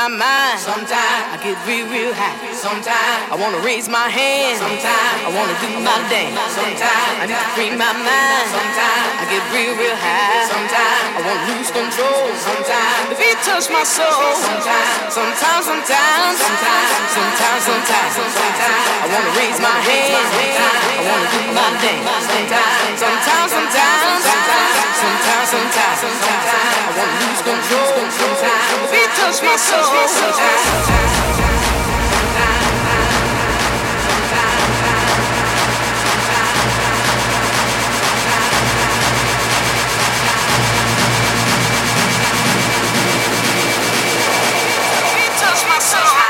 my mind. Sometimes I get real, real happy. Sometimes I wanna raise my hand. Sometimes I wanna do my dance. Sometimes I need to free my mind. Sometimes I get real, real high. Sometimes I wanna lose control. Sometimes the beat touch my soul. Sometimes, sometimes, sometimes, sometimes, sometimes, sometimes, sometimes I wanna raise my hand. I wanna do my dance. Sometimes, sometimes, sometimes, sometimes, sometimes, sometimes I wanna lose control. Sometimes touch my soul. My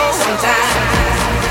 Sometimes.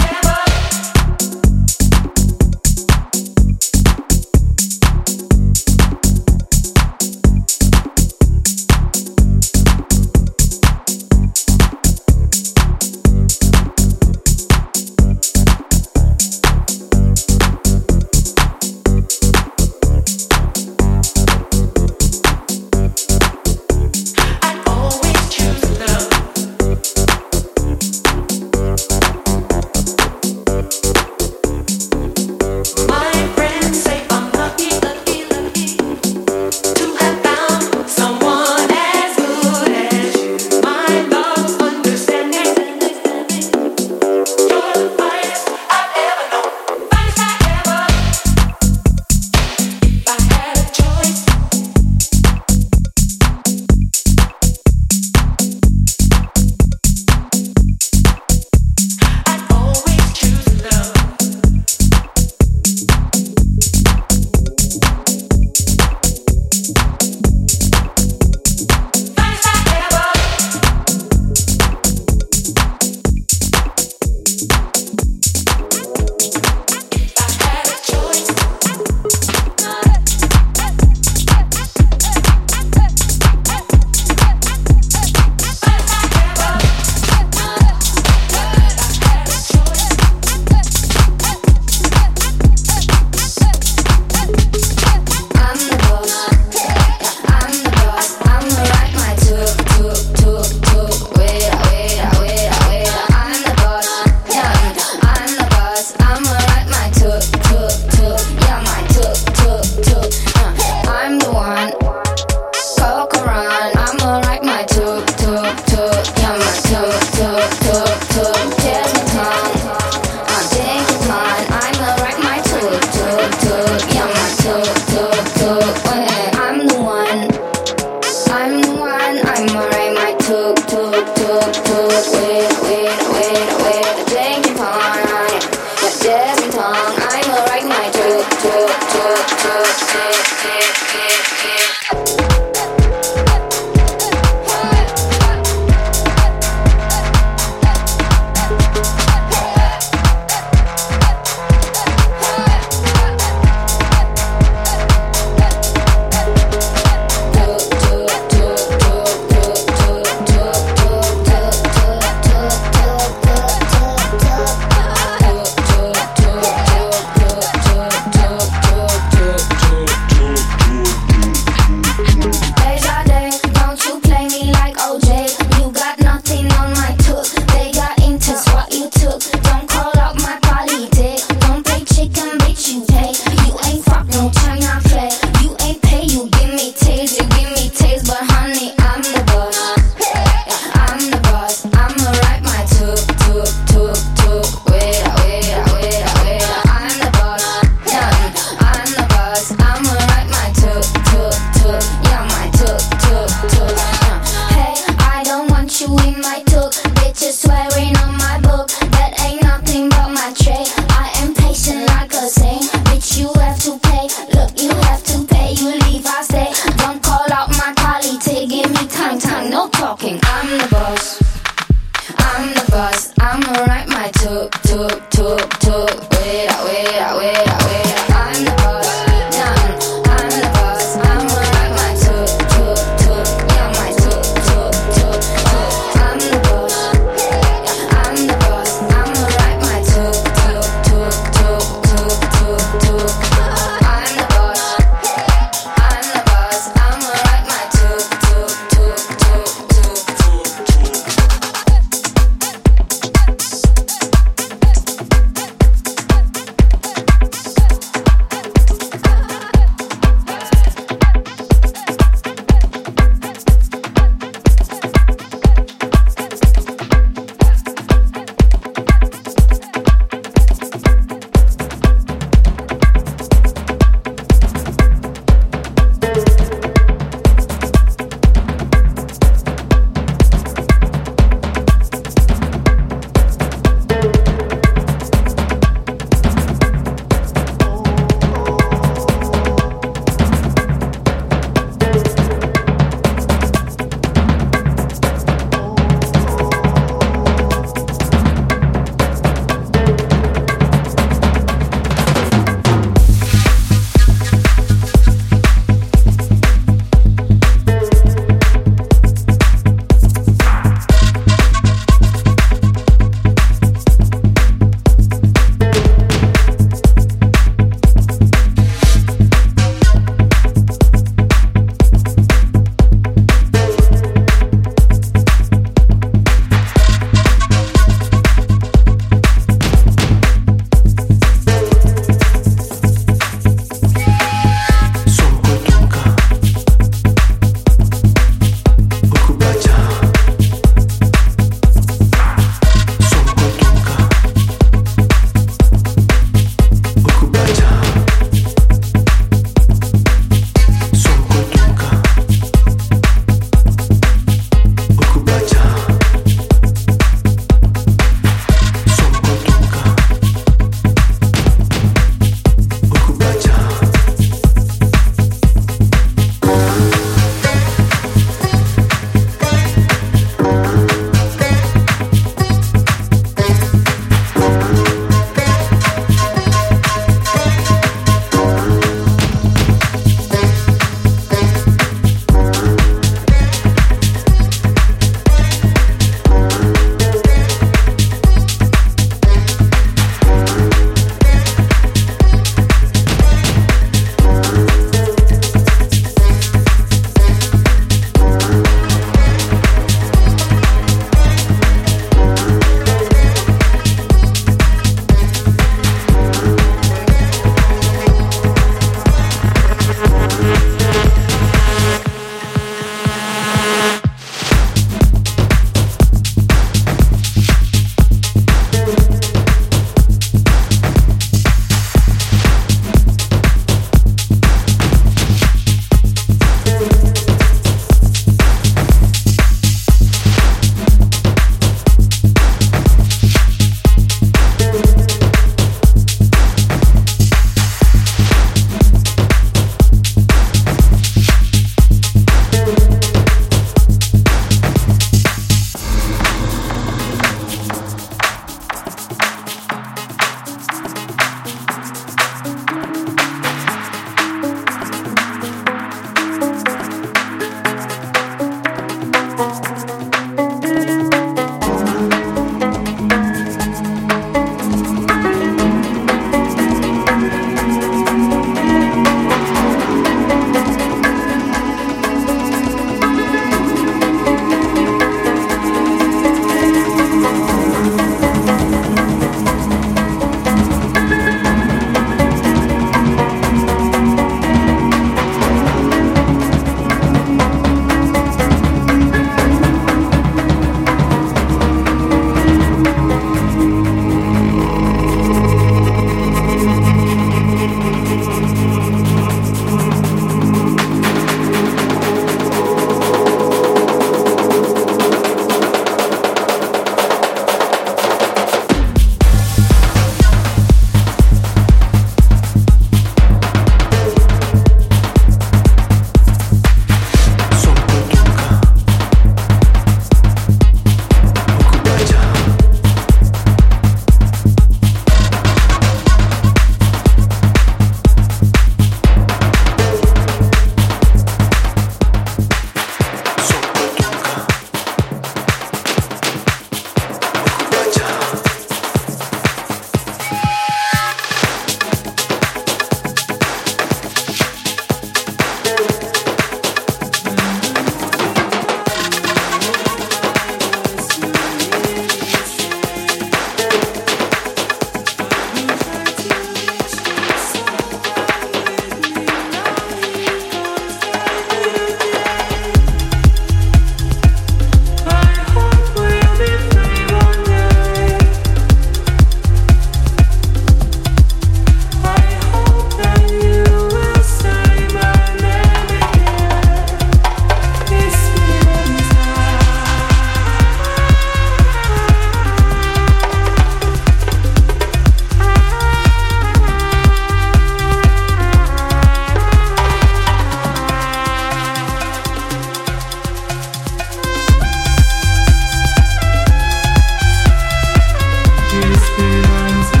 the lines